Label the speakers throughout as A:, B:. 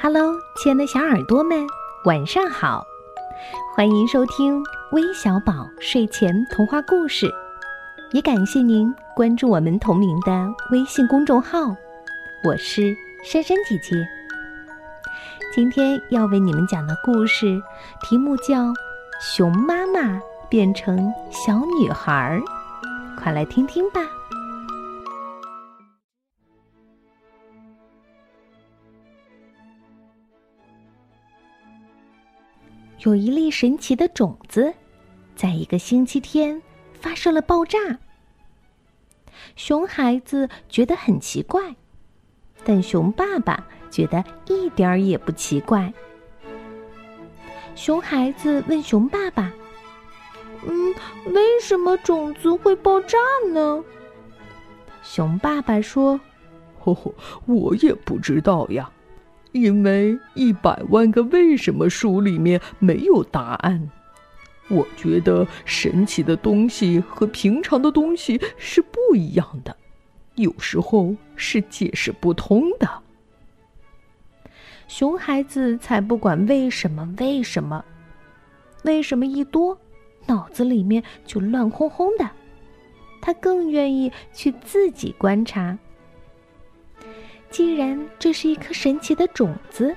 A: Hello，亲爱的小耳朵们，晚上好！欢迎收听微小宝睡前童话故事，也感谢您关注我们同名的微信公众号。我是珊珊姐姐。今天要为你们讲的故事题目叫《熊妈妈变成小女孩儿》，快来听听吧。有一粒神奇的种子，在一个星期天发生了爆炸。熊孩子觉得很奇怪，但熊爸爸觉得一点儿也不奇怪。熊孩子问熊爸爸：“
B: 嗯，为什么种子会爆炸呢？”
A: 熊爸爸说：“
C: 呵呵，我也不知道呀。”因为一百万个为什么书里面没有答案，我觉得神奇的东西和平常的东西是不一样的，有时候是解释不通的。
A: 熊孩子才不管为什么为什么，为什么一多，脑子里面就乱哄哄的，他更愿意去自己观察。既然这是一颗神奇的种子，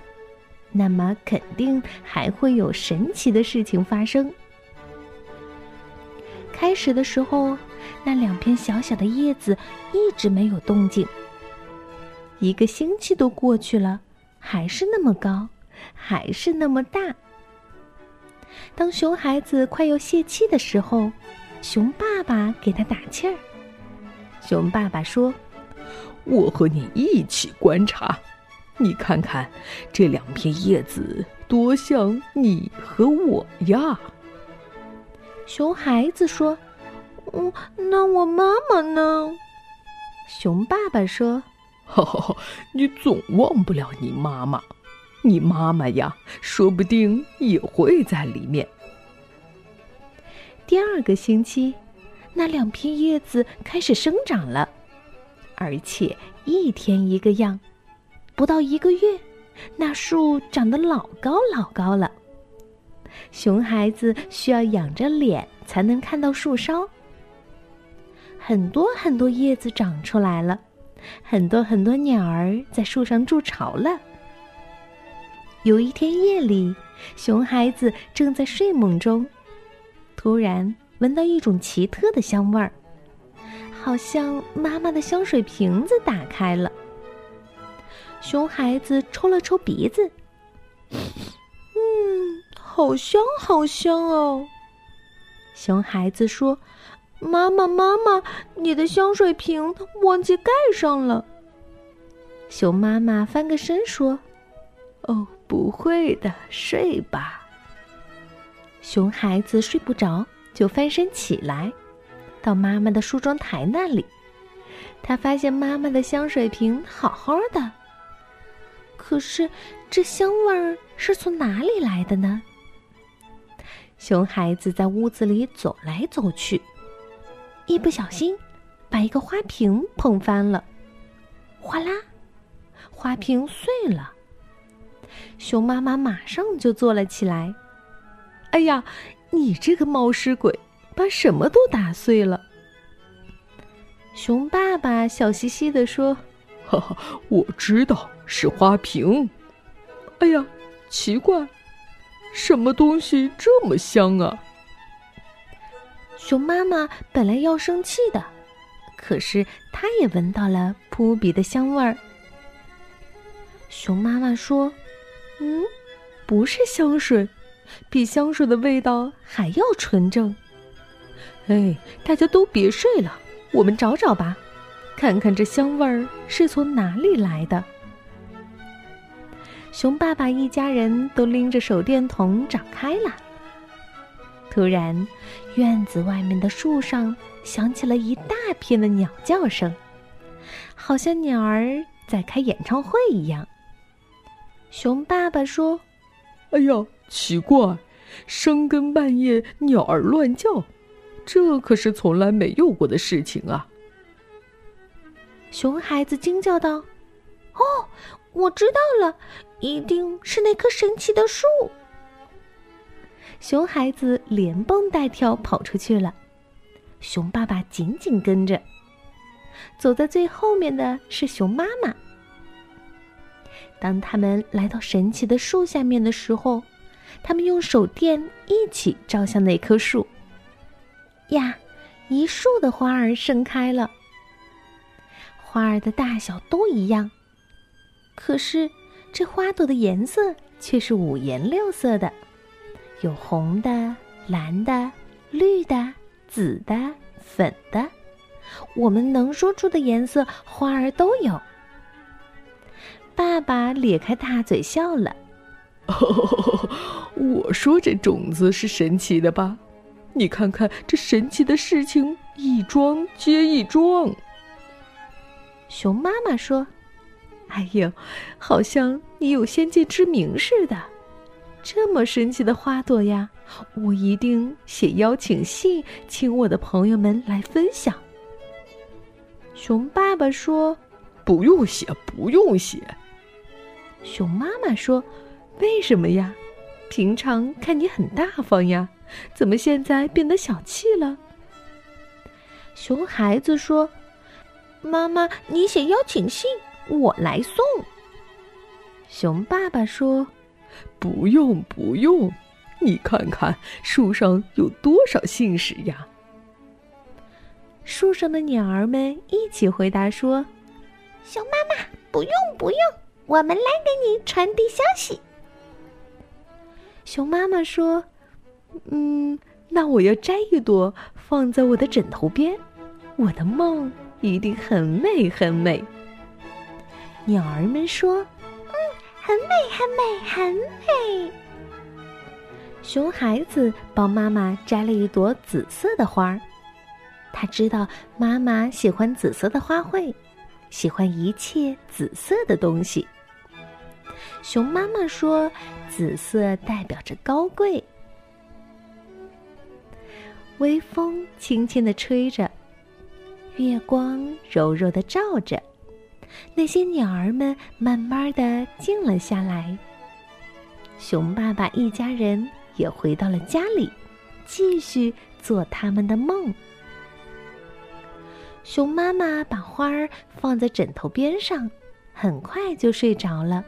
A: 那么肯定还会有神奇的事情发生。开始的时候，那两片小小的叶子一直没有动静。一个星期都过去了，还是那么高，还是那么大。当熊孩子快要泄气的时候，熊爸爸给他打气儿。熊爸爸说。
C: 我和你一起观察，你看看这两片叶子多像你和我呀。
A: 熊孩子说：“
B: 嗯，那我妈妈呢？”
A: 熊爸爸说：“
C: 哈哈，你总忘不了你妈妈，你妈妈呀，说不定也会在里面。”
A: 第二个星期，那两片叶子开始生长了。而且一天一个样，不到一个月，那树长得老高老高了。熊孩子需要仰着脸才能看到树梢。很多很多叶子长出来了，很多很多鸟儿在树上筑巢了。有一天夜里，熊孩子正在睡梦中，突然闻到一种奇特的香味儿。好像妈妈的香水瓶子打开了。熊孩子抽了抽鼻子，
B: 嗯，好香，好香哦。
A: 熊孩子说：“
B: 妈妈，妈妈，你的香水瓶忘记盖上了。”
A: 熊妈妈翻个身说：“
C: 哦，不会的，睡吧。”
A: 熊孩子睡不着，就翻身起来。到妈妈的梳妆台那里，他发现妈妈的香水瓶好好的。可是，这香味儿是从哪里来的呢？熊孩子在屋子里走来走去，一不小心把一个花瓶碰翻了，哗啦，花瓶碎了。熊妈妈马上就坐了起来。
C: 哎呀，你这个冒失鬼！把什么都打碎了。
A: 熊爸爸笑嘻嘻地说：“
C: 哈哈，我知道是花瓶。哎呀，奇怪，什么东西这么香啊？”
A: 熊妈妈本来要生气的，可是她也闻到了扑鼻的香味儿。熊妈妈说：“
C: 嗯，不是香水，比香水的味道还要纯正。”哎，大家都别睡了，我们找找吧，看看这香味儿是从哪里来的。
A: 熊爸爸一家人都拎着手电筒找开了。突然，院子外面的树上响起了一大片的鸟叫声，好像鸟儿在开演唱会一样。熊爸爸说：“
C: 哎呀，奇怪，深更半夜鸟儿乱叫。”这可是从来没有过的事情啊！
A: 熊孩子惊叫道：“
B: 哦，我知道了，一定是那棵神奇的树。
A: 熊孩子连蹦带跳跑出去了，熊爸爸紧紧跟着。走在最后面的是熊妈妈。当他们来到神奇的树下面的时候，他们用手电一起照向那棵树。呀，一树的花儿盛开了，花儿的大小都一样，可是这花朵的颜色却是五颜六色的，有红的、蓝的、绿的、紫的、粉的。我们能说出的颜色，花儿都有。爸爸咧开大嘴笑了。
C: 我说这种子是神奇的吧？你看看这神奇的事情，一桩接一桩。
A: 熊妈妈说：“哎呦，好像你有先见之明似的。这么神奇的花朵呀，我一定写邀请信，请我的朋友们来分享。”熊爸爸说：“
C: 不用写，不用写。”
A: 熊妈妈说：“为什么呀？平常看你很大方呀，怎么现在变得小气了？”熊孩子说：“
B: 妈妈，你写邀请信，我来送。”
A: 熊爸爸说：“
C: 不用，不用，你看看树上有多少信使呀。”
A: 树上的鸟儿们一起回答说：“
B: 熊妈妈，不用不用，我们来给你传递消息。”
A: 熊妈妈说：“嗯，那我要摘一朵放在我的枕头边，我的梦一定很美很美。”鸟儿们说：“
B: 嗯，很美很美很美。”
A: 熊孩子帮妈妈摘了一朵紫色的花儿。他知道妈妈喜欢紫色的花卉，喜欢一切紫色的东西。熊妈妈说：“紫色代表着高贵。”微风轻轻地吹着，月光柔柔地照着，那些鸟儿们慢慢地静了下来。熊爸爸一家人也回到了家里，继续做他们的梦。熊妈妈把花儿放在枕头边上，很快就睡着了。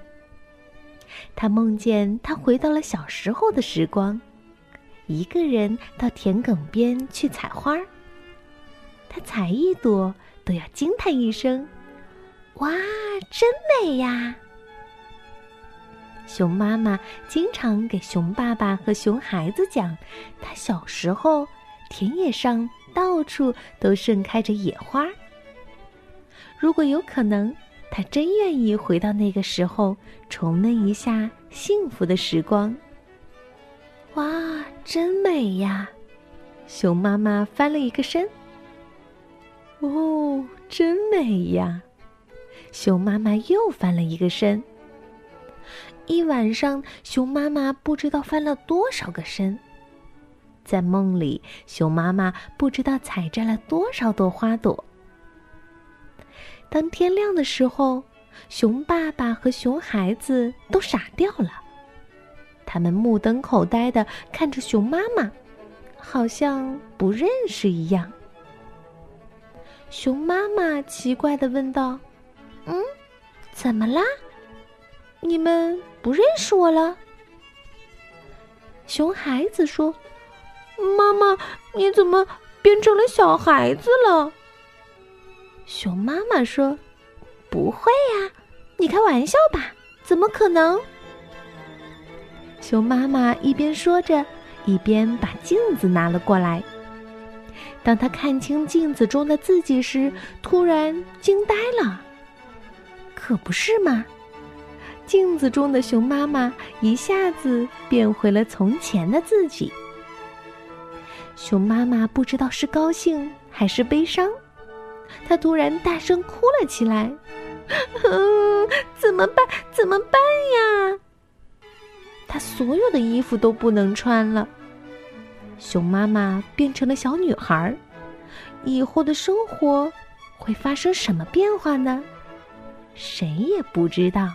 A: 她梦见她回到了小时候的时光，一个人到田埂边去采花儿。她采一朵都要惊叹一声：“
B: 哇，真美呀！”
A: 熊妈妈经常给熊爸爸和熊孩子讲，他小时候田野上。到处都盛开着野花。如果有可能，他真愿意回到那个时候，重温一下幸福的时光。哇，真美呀！熊妈妈翻了一个身。哦，真美呀！熊妈妈又翻了一个身。一晚上，熊妈妈不知道翻了多少个身。在梦里，熊妈妈不知道采摘了多少朵花朵。当天亮的时候，熊爸爸和熊孩子都傻掉了，他们目瞪口呆的看着熊妈妈，好像不认识一样。熊妈妈奇怪的问道：“
B: 嗯，怎么啦？你们不认识我了？”
A: 熊孩子说。
B: 妈妈，你怎么变成了小孩子了？
A: 熊妈妈说：“
B: 不会呀，你开玩笑吧？怎么可能？”
A: 熊妈妈一边说着，一边把镜子拿了过来。当他看清镜子中的自己时，突然惊呆了。可不是吗？镜子中的熊妈妈一下子变回了从前的自己。熊妈妈不知道是高兴还是悲伤，她突然大声哭了起来：“
B: 嗯，怎么办？怎么办呀？”
A: 她所有的衣服都不能穿了。熊妈妈变成了小女孩儿以后的生活会发生什么变化呢？谁也不知道。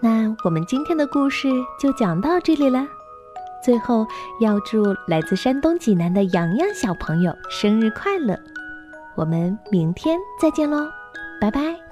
A: 那我们今天的故事就讲到这里了。最后要祝来自山东济南的洋洋小朋友生日快乐！我们明天再见喽拜拜。